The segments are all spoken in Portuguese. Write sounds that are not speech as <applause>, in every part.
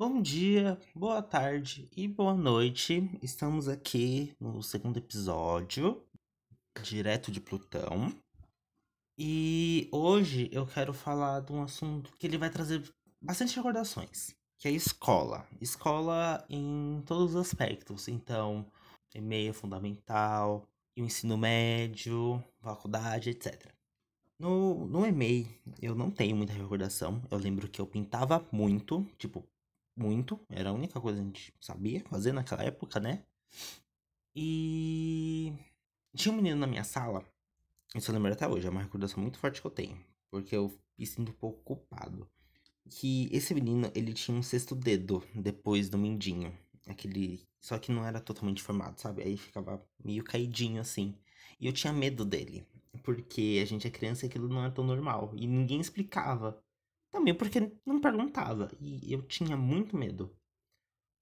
Bom dia, boa tarde e boa noite. Estamos aqui no segundo episódio, direto de Plutão. E hoje eu quero falar de um assunto que ele vai trazer bastante recordações, que é escola. Escola em todos os aspectos. Então, e-mail fundamental, o ensino médio, faculdade, etc. No, no e-mail, eu não tenho muita recordação. Eu lembro que eu pintava muito, tipo, muito. Era a única coisa que a gente sabia fazer naquela época, né? E tinha um menino na minha sala. Isso eu lembro até hoje, é uma recordação muito forte que eu tenho. Porque eu me sinto um pouco culpado. Que esse menino, ele tinha um sexto dedo depois do mindinho. Aquele. Só que não era totalmente formado, sabe? Aí ficava meio caidinho assim. E eu tinha medo dele. Porque a gente é criança e aquilo não é tão normal. E ninguém explicava. Também porque não perguntava. E eu tinha muito medo.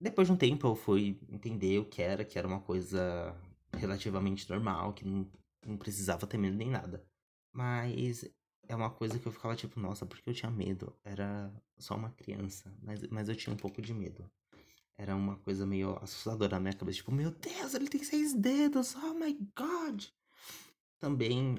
Depois de um tempo eu fui entender o que era, que era uma coisa relativamente normal, que não, não precisava ter medo nem nada. Mas é uma coisa que eu ficava tipo, nossa, porque eu tinha medo? Era só uma criança, mas, mas eu tinha um pouco de medo. Era uma coisa meio assustadora na minha cabeça, tipo, meu Deus, ele tem seis dedos, oh my god! Também,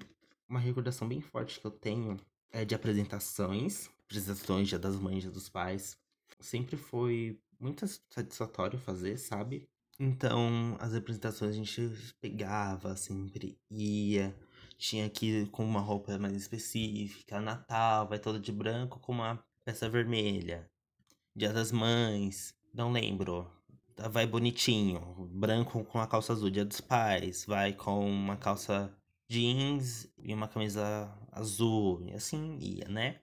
uma recordação bem forte que eu tenho é de apresentações, apresentações Dia das Mães, Dia dos Pais. Sempre foi muito satisfatório fazer, sabe? Então, as apresentações a gente pegava, sempre ia. Tinha que com uma roupa mais específica. Natal, vai toda de branco com uma peça vermelha. Dia das Mães, não lembro. Vai bonitinho. Branco com a calça azul. Dia dos Pais, vai com uma calça jeans e uma camisa azul. E assim ia, né?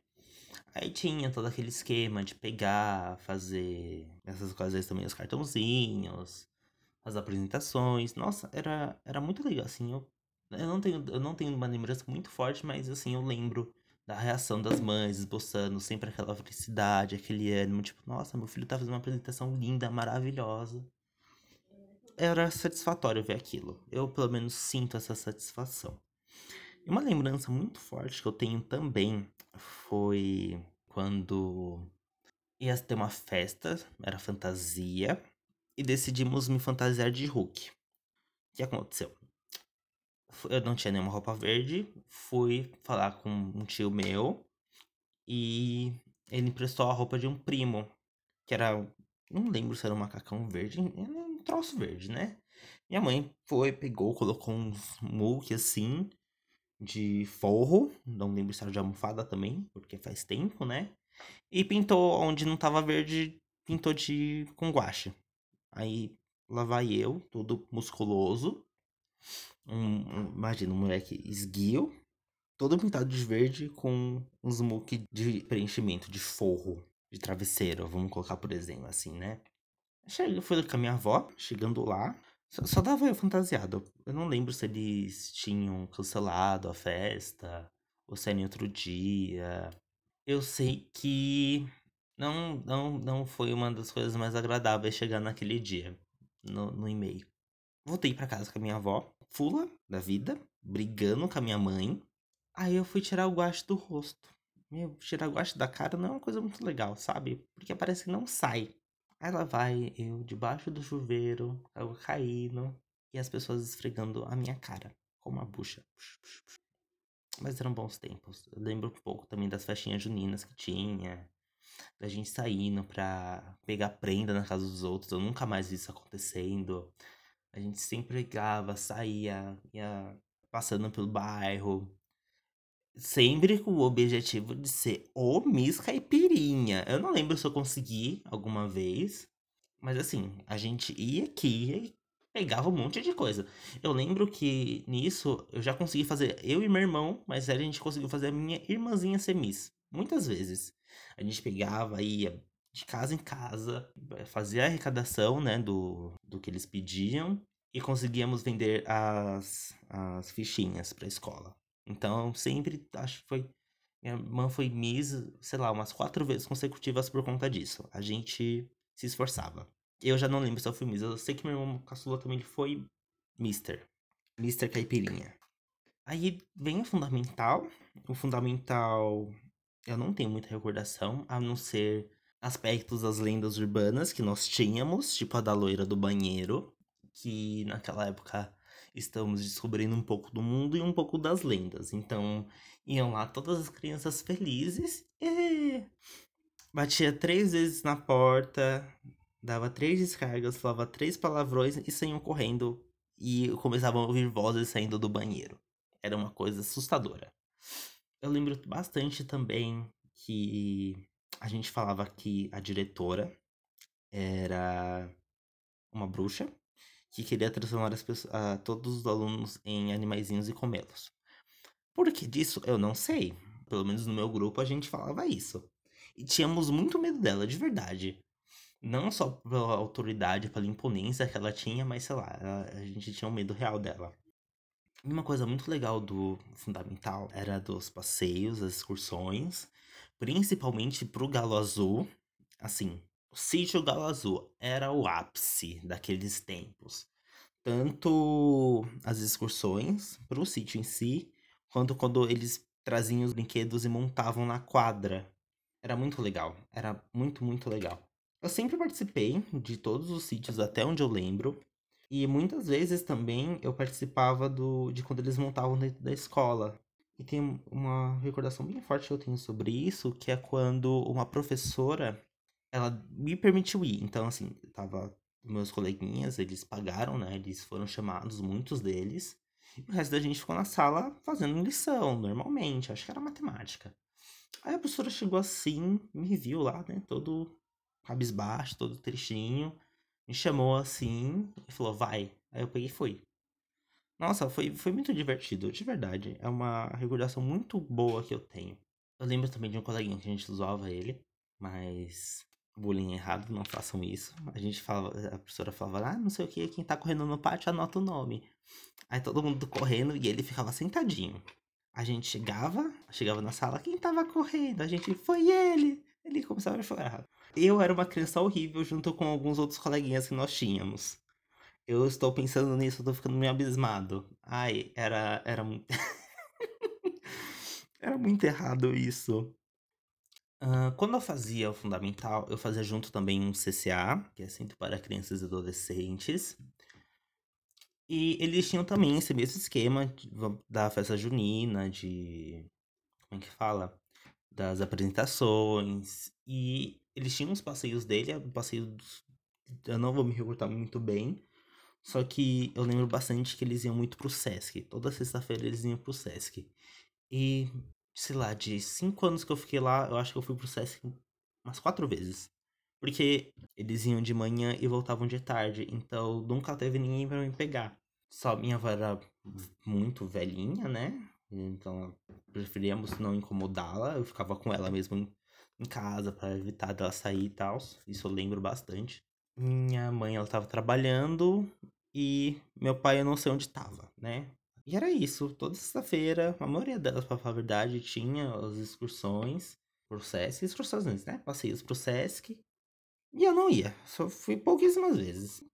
Aí tinha todo aquele esquema de pegar, fazer essas coisas também, os cartãozinhos, as apresentações. Nossa, era, era muito legal, assim. Eu, eu, não tenho, eu não tenho uma lembrança muito forte, mas assim, eu lembro da reação das mães, esboçando sempre aquela felicidade, aquele ânimo, tipo, nossa, meu filho tá fazendo uma apresentação linda, maravilhosa. Era satisfatório ver aquilo. Eu, pelo menos, sinto essa satisfação. E uma lembrança muito forte que eu tenho também foi quando ia ter uma festa, era fantasia, e decidimos me fantasiar de Hulk. O que aconteceu? Eu não tinha nenhuma roupa verde, fui falar com um tio meu e ele emprestou a roupa de um primo, que era, não lembro se era um macacão verde, troço verde, né? Minha mãe foi, pegou, colocou um muque assim, de forro, não lembro se era de almofada também, porque faz tempo, né? E pintou onde não tava verde, pintou de com guache. Aí lá vai eu, todo musculoso. Um, um, imagina, um moleque esguio, todo pintado de verde com uns muque de preenchimento, de forro, de travesseiro, vamos colocar por exemplo, assim, né? Cheguei, fui com a minha avó, chegando lá, só, só dava eu fantasiado. Eu não lembro se eles tinham cancelado a festa ou se era em outro dia. Eu sei que não, não, não foi uma das coisas mais agradáveis chegar naquele dia, no, no e-mail. Voltei para casa com a minha avó, fula da vida, brigando com a minha mãe. Aí eu fui tirar o guache do rosto. Meu, tirar o guache da cara não é uma coisa muito legal, sabe? Porque parece que não sai. Aí lá vai eu debaixo do chuveiro, água caindo e as pessoas esfregando a minha cara com uma bucha. Mas eram bons tempos. Eu lembro um pouco também das festinhas juninas que tinha, da gente saindo pra pegar prenda na casa dos outros. Eu nunca mais vi isso acontecendo. A gente sempre pegava, saía, ia passando pelo bairro, sempre com o objetivo de ser o Miss Caipirinha. Eu não lembro se eu consegui alguma vez, mas assim, a gente ia aqui e pegava um monte de coisa. Eu lembro que nisso eu já consegui fazer eu e meu irmão, mas a gente conseguiu fazer a minha irmãzinha ser Miss. Muitas vezes. A gente pegava, ia de casa em casa, fazia a arrecadação, né, do, do que eles pediam e conseguíamos vender as, as fichinhas para a escola. Então, sempre, acho que foi. Minha irmã foi Miss, sei lá, umas quatro vezes consecutivas por conta disso. A gente se esforçava. Eu já não lembro se eu fui Miss. Eu sei que meu irmão caçula também foi Mister. Mister Caipirinha. Aí vem o fundamental. O fundamental eu não tenho muita recordação, a não ser aspectos das lendas urbanas que nós tínhamos, tipo a da loira do banheiro, que naquela época estamos descobrindo um pouco do mundo e um pouco das lendas. Então, iam lá todas as crianças felizes e batia três vezes na porta, dava três descargas, falava três palavrões e saíam correndo e começavam a ouvir vozes saindo do banheiro. Era uma coisa assustadora. Eu lembro bastante também que a gente falava que a diretora era uma bruxa que queria transformar as pessoas, uh, todos os alunos em animaizinhos e comê-los. Por que disso? Eu não sei. Pelo menos no meu grupo a gente falava isso. E tínhamos muito medo dela, de verdade. Não só pela autoridade, pela imponência que ela tinha, mas sei lá, a gente tinha um medo real dela. E uma coisa muito legal do Fundamental era dos passeios, as excursões, principalmente pro Galo Azul. Assim, o sítio Galo Azul era o ápice daqueles tempos. Tanto as excursões pro sítio em si, quanto quando eles traziam os brinquedos e montavam na quadra. Era muito legal. Era muito, muito legal. Eu sempre participei de todos os sítios até onde eu lembro. E muitas vezes também eu participava do, de quando eles montavam dentro da escola. E tem uma recordação bem forte que eu tenho sobre isso, que é quando uma professora, ela me permitiu ir. Então, assim, tava meus coleguinhas, eles pagaram, né? Eles foram chamados, muitos deles. E o resto da gente ficou na sala fazendo lição, normalmente. Acho que era matemática. Aí a professora chegou assim, me viu lá, né? Todo cabisbaixo, todo tristinho me chamou assim e falou, vai. Aí eu peguei e fui. Nossa, foi, foi muito divertido, de verdade. É uma recordação muito boa que eu tenho. Eu lembro também de um coleguinha que a gente zoava ele, mas bullying errado, não façam isso. A gente falava, a professora falava, ah, não sei o que, quem tá correndo no pátio anota o nome. Aí todo mundo correndo e ele ficava sentadinho. A gente chegava, chegava na sala, quem tava correndo? A gente, foi ele! Ele começava a chorar eu era uma criança horrível junto com alguns outros coleguinhas que nós tínhamos. Eu estou pensando nisso, tô ficando meio abismado. Ai, era, era muito. <laughs> era muito errado isso. Quando eu fazia o fundamental, eu fazia junto também um CCA, que é Centro para Crianças e Adolescentes. E eles tinham também esse mesmo esquema da festa junina, de. Como é que fala? Das apresentações. E eles tinham os passeios dele, o passeio dos... eu não vou me recordar muito bem, só que eu lembro bastante que eles iam muito pro Sesc. Toda sexta-feira eles iam pro Sesc. E, sei lá, de cinco anos que eu fiquei lá, eu acho que eu fui pro Sesc umas quatro vezes. Porque eles iam de manhã e voltavam de tarde. Então nunca teve ninguém para me pegar. Só minha avó era muito velhinha, né? Então preferíamos não incomodá-la. Eu ficava com ela mesmo em casa para evitar dela sair e tal. Isso eu lembro bastante. Minha mãe, ela tava trabalhando e meu pai eu não sei onde tava, né? E era isso, toda sexta-feira, a maioria delas, pra falar a verdade, tinha as excursões pro Sesc, excursões, né? Passeios pro Sesc. E eu não ia, só fui pouquíssimas vezes.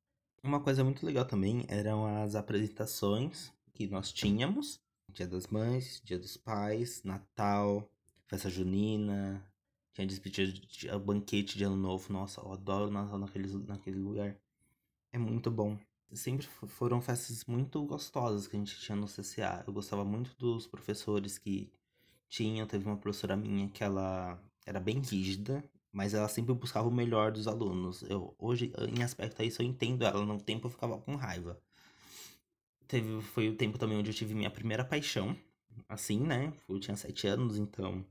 Uma coisa muito legal também eram as apresentações que nós tínhamos. Dia das Mães, Dia dos Pais, Natal, Festa Junina, tinha despedida de banquete de ano novo. Nossa, eu adoro Natal naquele, naquele lugar. É muito bom. Sempre foram festas muito gostosas que a gente tinha no CCA. Eu gostava muito dos professores que tinham. Teve uma professora minha que ela era bem rígida, mas ela sempre buscava o melhor dos alunos. Eu hoje, em aspecto a isso, eu entendo ela. No tempo eu ficava com raiva. Teve, foi o tempo também onde eu tive minha primeira paixão. Assim, né? Eu tinha sete anos, então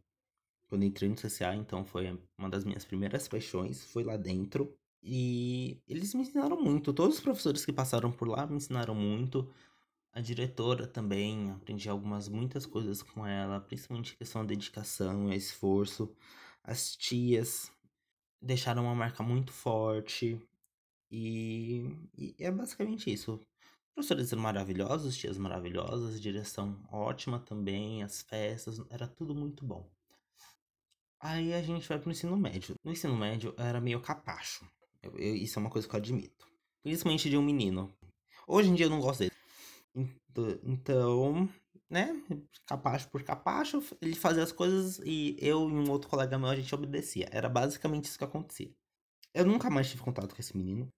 quando entrei no CCA, então foi uma das minhas primeiras paixões, foi lá dentro. E eles me ensinaram muito. Todos os professores que passaram por lá me ensinaram muito. A diretora também, aprendi algumas muitas coisas com ela, principalmente questão da dedicação e esforço. As tias deixaram uma marca muito forte. E, e é basicamente isso. Professores maravilhosos, tias maravilhosas, direção ótima também, as festas, era tudo muito bom. Aí a gente vai pro ensino médio. No ensino médio eu era meio capacho. Eu, eu, isso é uma coisa que eu admito. Principalmente de um menino. Hoje em dia eu não gosto dele. Então, né, capacho por capacho, ele fazia as coisas e eu e um outro colega meu a gente obedecia. Era basicamente isso que acontecia. Eu nunca mais tive contato com esse menino.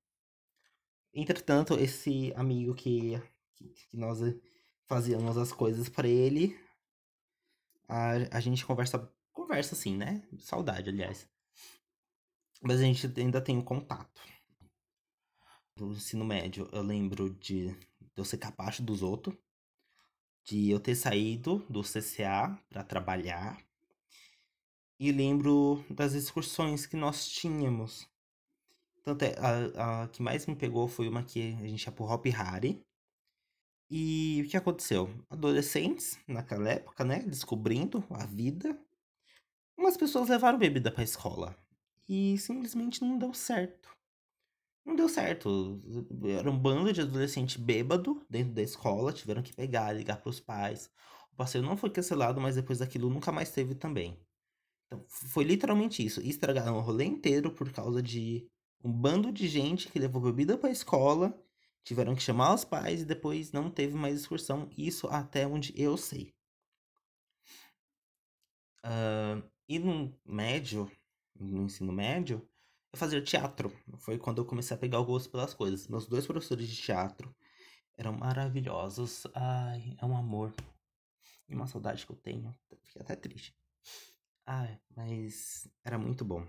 Entretanto, esse amigo que, que, que nós fazíamos as coisas para ele, a, a gente conversa, conversa assim, né? Saudade, aliás. Mas a gente ainda tem um contato. Do ensino médio, eu lembro de, eu ser capacho dos outros, de eu ter saído do CCA para trabalhar. E lembro das excursões que nós tínhamos. Tanto é, a, a que mais me pegou foi uma que a gente ia pro Hop Harry. E o que aconteceu? Adolescentes, naquela época, né? Descobrindo a vida. Umas pessoas levaram bebida pra escola. E simplesmente não deu certo. Não deu certo. Era um bando de adolescente bêbado dentro da escola. Tiveram que pegar, ligar pros pais. O passeio não foi cancelado, mas depois daquilo nunca mais teve também. Então, foi literalmente isso. Estragaram o rolê inteiro por causa de um bando de gente que levou bebida pra escola. Tiveram que chamar os pais e depois não teve mais excursão. Isso até onde eu sei. Uh, e no médio, no ensino médio, eu fazia teatro. Foi quando eu comecei a pegar o gosto pelas coisas. Meus dois professores de teatro eram maravilhosos. Ai, é um amor. E uma saudade que eu tenho. Fiquei até triste. Ai, mas era muito bom.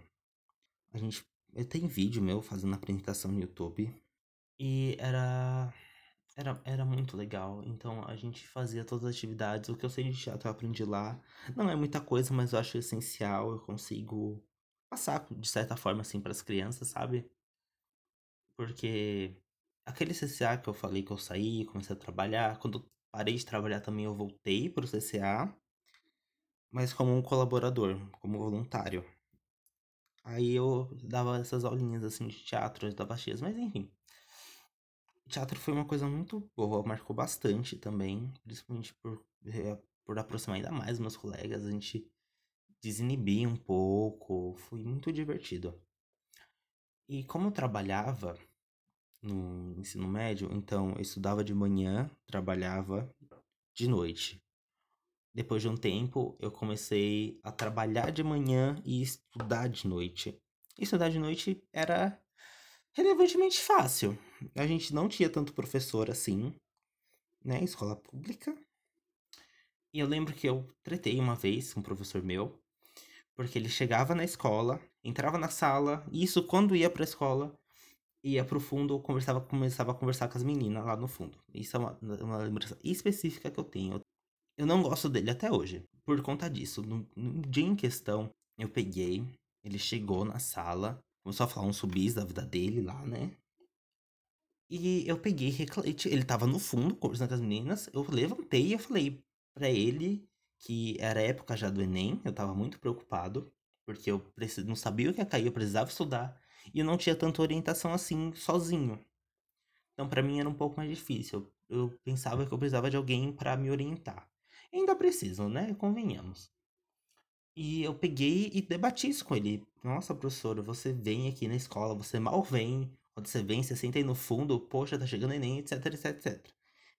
A gente. Eu tenho vídeo meu fazendo apresentação no YouTube. E era. Era, era muito legal. Então a gente fazia todas as atividades. O que eu sei de teatro eu aprendi lá. Não é muita coisa, mas eu acho essencial. Eu consigo passar de certa forma assim para as crianças, sabe? Porque aquele CCA que eu falei que eu saí, comecei a trabalhar, quando eu parei de trabalhar também eu voltei para o CCA, mas como um colaborador, como voluntário. Aí eu dava essas aulinhas assim de teatro, de baxias, mas enfim. teatro foi uma coisa muito boa, marcou bastante também, principalmente por, eh, por aproximar ainda mais meus colegas, a gente desinibir um pouco, foi muito divertido. E como eu trabalhava no ensino médio, então eu estudava de manhã, trabalhava de noite. Depois de um tempo, eu comecei a trabalhar de manhã e estudar de noite. Estudar de noite era relevantemente fácil. A gente não tinha tanto professor assim, né? Escola pública. E eu lembro que eu tretei uma vez com um professor meu porque ele chegava na escola, entrava na sala, isso quando ia pra escola, ia pro fundo, conversava, começava a conversar com as meninas lá no fundo. Isso é uma, uma lembrança específica que eu tenho. Eu não gosto dele até hoje, por conta disso. No, no dia em questão, eu peguei, ele chegou na sala, começou a falar um subis da vida dele lá, né? E eu peguei, ele tava no fundo conversando com as meninas, eu levantei e eu falei pra ele que era época já do Enem, eu tava muito preocupado, porque eu não sabia o que ia cair, eu precisava estudar, e eu não tinha tanta orientação assim, sozinho. Então, para mim era um pouco mais difícil. Eu, pensava que eu precisava de alguém para me orientar. Ainda preciso, né? Convenhamos. E eu peguei e debati isso com ele. Nossa, professora, você vem aqui na escola, você mal vem. Quando você vem, você senta aí no fundo, poxa, tá chegando Enem, etc, etc, etc.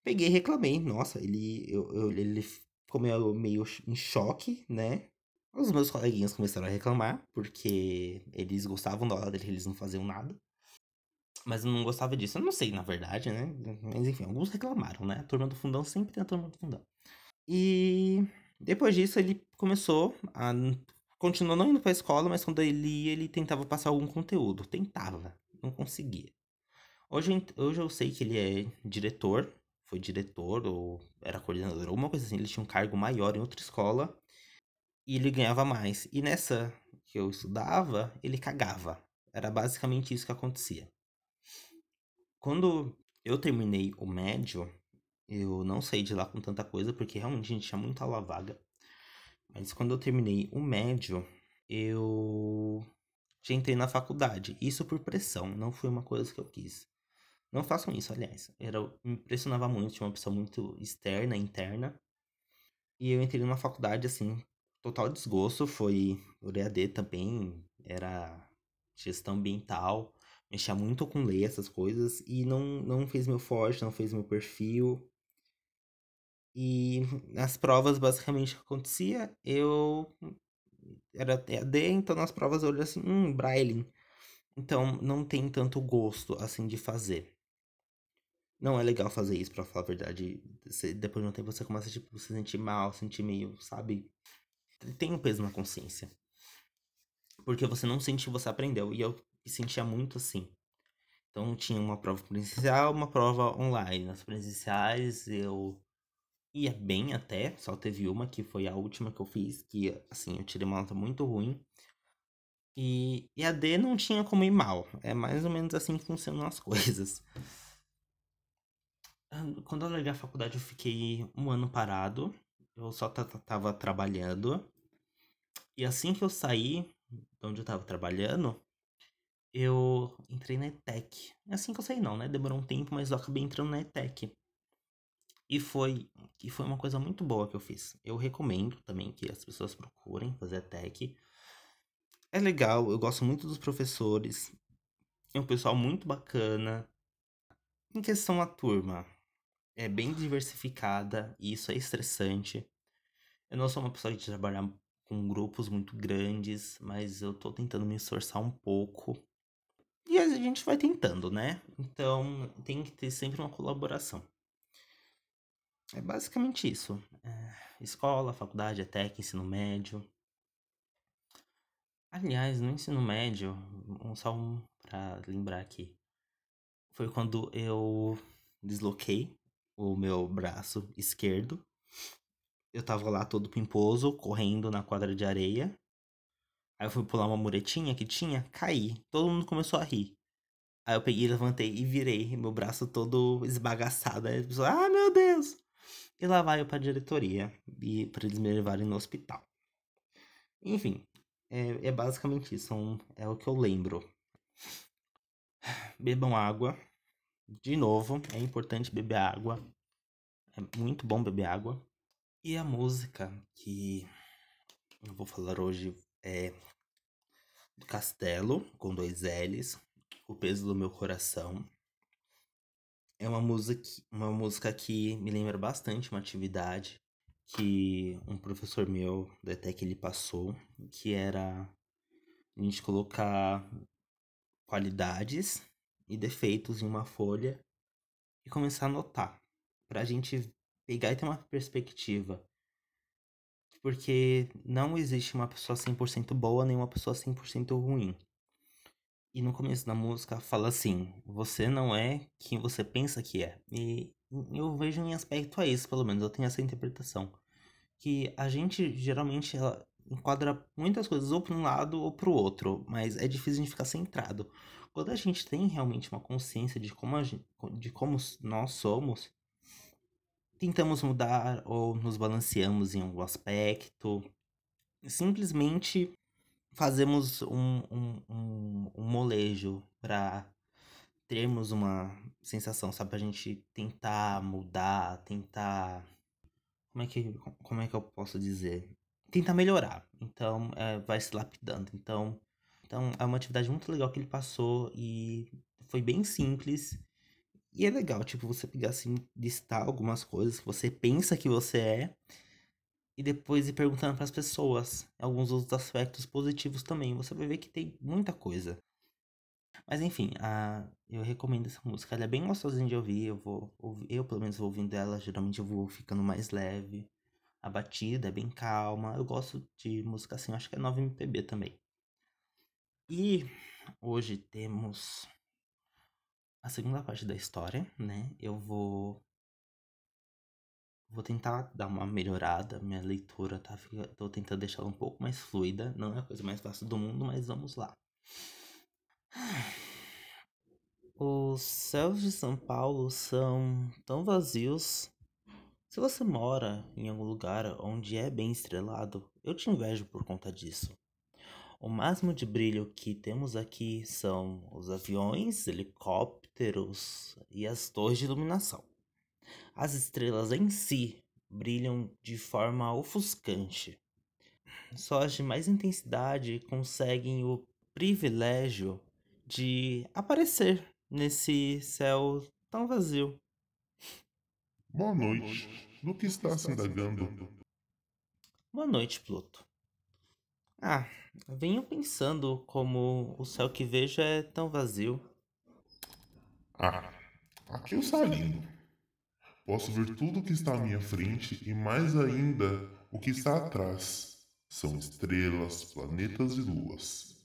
Peguei e reclamei. Nossa, ele, eu, eu, ele ficou meio, meio em choque, né? Os meus coleguinhas começaram a reclamar, porque eles gostavam da aula dele, eles não faziam nada. Mas eu não gostava disso. Eu não sei, na verdade, né? Mas enfim, alguns reclamaram, né? A turma do fundão sempre tem a turma do fundão. E depois disso ele começou a. Continuou não indo pra escola, mas quando ele ia, ele tentava passar algum conteúdo. Tentava, não conseguia. Hoje, hoje eu sei que ele é diretor foi diretor ou era coordenador, alguma coisa assim. Ele tinha um cargo maior em outra escola e ele ganhava mais. E nessa que eu estudava, ele cagava. Era basicamente isso que acontecia. Quando eu terminei o médio, eu não saí de lá com tanta coisa, porque realmente a gente tinha muita aula vaga. Mas quando eu terminei o médio, eu já entrei na faculdade. Isso por pressão, não foi uma coisa que eu quis. Não façam isso, aliás. Era, me impressionava muito, tinha uma pessoa muito externa, interna. E eu entrei numa faculdade, assim, total desgosto. Foi o EAD também, era gestão ambiental. Mexia muito com lei, essas coisas. E não, não fez meu forte, não fez meu perfil. E nas provas, basicamente, o que acontecia, eu era EAD, então nas provas eu olhei assim, hum, Braille. Então não tem tanto gosto assim de fazer. Não é legal fazer isso, pra falar a verdade. Você, depois de um tempo você começa tipo, se sentir mal, sentir meio, sabe? Tem um peso na consciência. Porque você não sente que você aprendeu. E eu sentia muito assim. Então tinha uma prova presencial, uma prova online. Nas presenciais eu ia bem até, só teve uma que foi a última que eu fiz, que assim, eu tirei uma nota muito ruim. E, e a D não tinha como ir mal. É mais ou menos assim que funcionam as <laughs> coisas. Quando eu larguei a faculdade, eu fiquei um ano parado. Eu só tava trabalhando. E assim que eu saí de onde eu tava trabalhando, eu entrei na ETEC. Assim que eu saí não, né? Demorou um tempo, mas eu acabei entrando na ETEC. E foi, e foi uma coisa muito boa que eu fiz. Eu recomendo também que as pessoas procurem fazer ETEC. É legal, eu gosto muito dos professores. É um pessoal muito bacana. Em questão à turma, é bem diversificada e isso é estressante. Eu não sou uma pessoa que trabalha com grupos muito grandes, mas eu tô tentando me esforçar um pouco. E a gente vai tentando, né? Então tem que ter sempre uma colaboração. É basicamente isso. É, escola, faculdade, até que ensino médio. Aliás, no ensino médio, um, só um pra lembrar aqui. Foi quando eu desloquei o meu braço esquerdo. Eu tava lá todo pimposo, correndo na quadra de areia. Aí eu fui pular uma muretinha que tinha, caí. Todo mundo começou a rir. Aí eu peguei, levantei e virei, meu braço todo esbagaçado. Aí a pessoa, ah, meu Deus! E lá vai eu pra diretoria, e pra eles me levarem no hospital. Enfim, é, é basicamente isso, é o que eu lembro. <sighs> Bebam água, de novo, é importante beber água. É muito bom beber água. E a música que eu vou falar hoje é do Castelo, com dois L's, O Peso do Meu Coração. É uma música, uma música que me lembra bastante uma atividade que um professor meu da ETEC ele passou, que era a gente colocar qualidades e defeitos em uma folha e começar a anotar. Pra gente pegar e ter uma perspectiva. Porque não existe uma pessoa 100% boa nem uma pessoa 100% ruim. E no começo da música fala assim: Você não é quem você pensa que é. E eu vejo em aspecto a isso, pelo menos. Eu tenho essa interpretação. Que a gente geralmente enquadra muitas coisas ou para um lado ou para o outro, mas é difícil de ficar centrado. Quando a gente tem realmente uma consciência de como, gente, de como nós somos, tentamos mudar ou nos balanceamos em algum aspecto. Simplesmente fazemos um, um, um, um molejo para termos uma sensação, sabe? Pra gente tentar mudar, tentar. Como é que, como é que eu posso dizer? Tentar melhorar. Então, é, vai se lapidando. Então, então, é uma atividade muito legal que ele passou e foi bem simples. E é legal, tipo, você pegar assim, listar algumas coisas que você pensa que você é e depois ir perguntando para as pessoas alguns outros aspectos positivos também. Você vai ver que tem muita coisa. Mas enfim, a, eu recomendo essa música. Ela é bem gostosinha de ouvir. Eu vou eu pelo menos vou ouvindo ela. Geralmente eu vou ficando mais leve. A batida é bem calma. Eu gosto de música assim. Acho que é 9 MPB também. E hoje temos a segunda parte da história, né? Eu vou vou tentar dar uma melhorada, minha leitura tá tô tentando deixá-la um pouco mais fluida, não é a coisa mais fácil do mundo, mas vamos lá. Os céus de São Paulo são tão vazios. Se você mora em algum lugar onde é bem estrelado, eu te invejo por conta disso. O máximo de brilho que temos aqui são os aviões, helicópteros e as torres de iluminação. As estrelas em si brilham de forma ofuscante. Só as de mais intensidade conseguem o privilégio de aparecer nesse céu tão vazio. Boa noite. do que está se indagando? Boa noite, Pluto. Ah, venho pensando como o céu que vejo é tão vazio. Ah, aqui está lindo. Posso ver tudo o que está à minha frente e mais ainda o que está atrás. São estrelas, planetas e luas.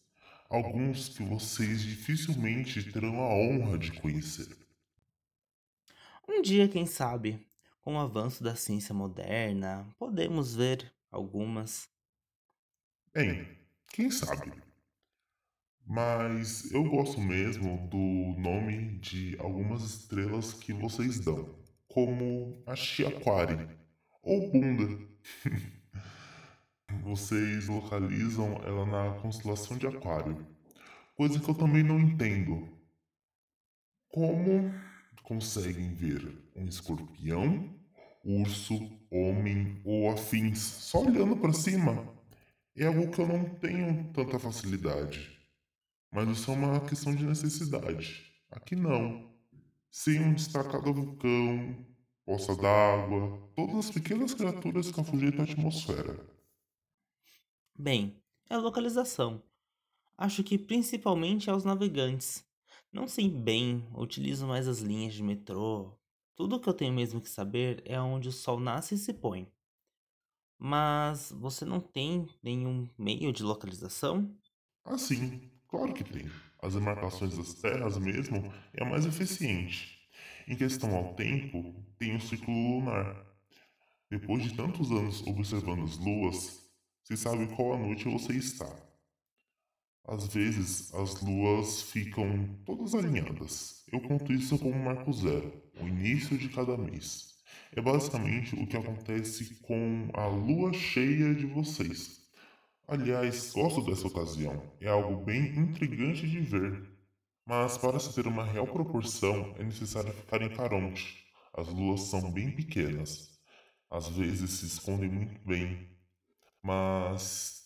Alguns que vocês dificilmente terão a honra de conhecer. Um dia, quem sabe, com o avanço da ciência moderna, podemos ver algumas. Bem, quem sabe? Mas eu gosto mesmo do nome de algumas estrelas que vocês dão, como a Chiaquari ou Bunda. <laughs> vocês localizam ela na constelação de Aquário, coisa que eu também não entendo. Como conseguem ver um escorpião, urso, homem ou afins só olhando para cima? É algo que eu não tenho tanta facilidade. Mas isso é uma questão de necessidade. Aqui não. Sem um destacado vulcão, poça d'água, todas as pequenas criaturas que afugem da atmosfera. Bem, é a localização. Acho que principalmente aos navegantes. Não sei bem, utilizo mais as linhas de metrô. Tudo o que eu tenho mesmo que saber é onde o sol nasce e se põe. Mas você não tem nenhum meio de localização? Ah, sim, claro que tem. As demarcações das terras mesmo é a mais eficiente. Em questão ao tempo, tem o ciclo lunar. Depois de tantos anos observando as luas, se sabe qual a noite você está. Às vezes, as luas ficam todas alinhadas. Eu conto isso como marco zero, o início de cada mês. É basicamente o que acontece com a lua cheia de vocês. Aliás, gosto dessa ocasião. É algo bem intrigante de ver. Mas para se ter uma real proporção, é necessário ficar em Caronte. As luas são bem pequenas. Às vezes se escondem muito bem. Mas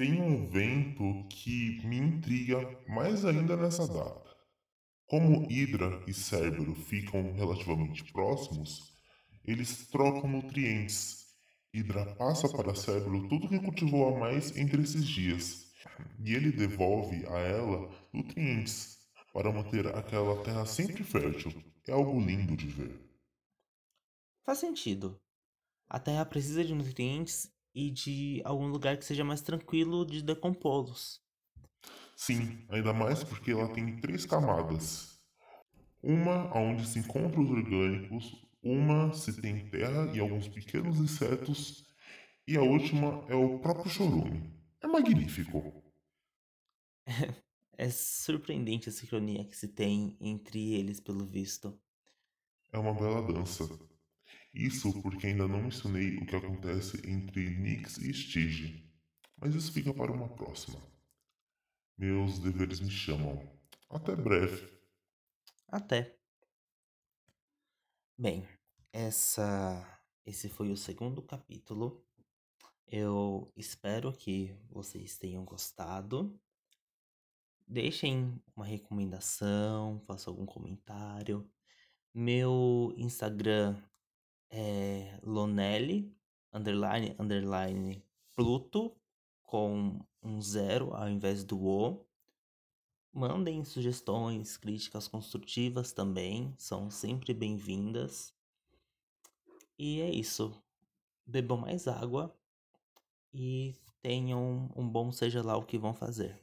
tem um evento que me intriga mais ainda nessa data. Como Hidra e Cérebro ficam relativamente próximos, eles trocam nutrientes. Hidra passa para Cérebro tudo que cultivou a mais entre esses dias, e ele devolve a ela nutrientes para manter aquela terra sempre fértil. É algo lindo de ver. Faz sentido. A terra precisa de nutrientes e de algum lugar que seja mais tranquilo de decompô-los. Sim, ainda mais porque ela tem três camadas. Uma onde se encontram os orgânicos, uma se tem terra e alguns pequenos insetos, e a última é o próprio chorume. É magnífico. <laughs> é surpreendente a sincronia que se tem entre eles, pelo visto. É uma bela dança. Isso porque ainda não mencionei o que acontece entre Nix e Stige, mas isso fica para uma próxima. Meus deveres me chamam. Até breve. Até. Bem, essa esse foi o segundo capítulo. Eu espero que vocês tenham gostado. Deixem uma recomendação, façam algum comentário. Meu Instagram é Lonelli, underline, underline, Pluto, com um zero ao invés do O. Mandem sugestões, críticas construtivas também, são sempre bem-vindas. E é isso. Bebam mais água e tenham um bom seja lá o que vão fazer.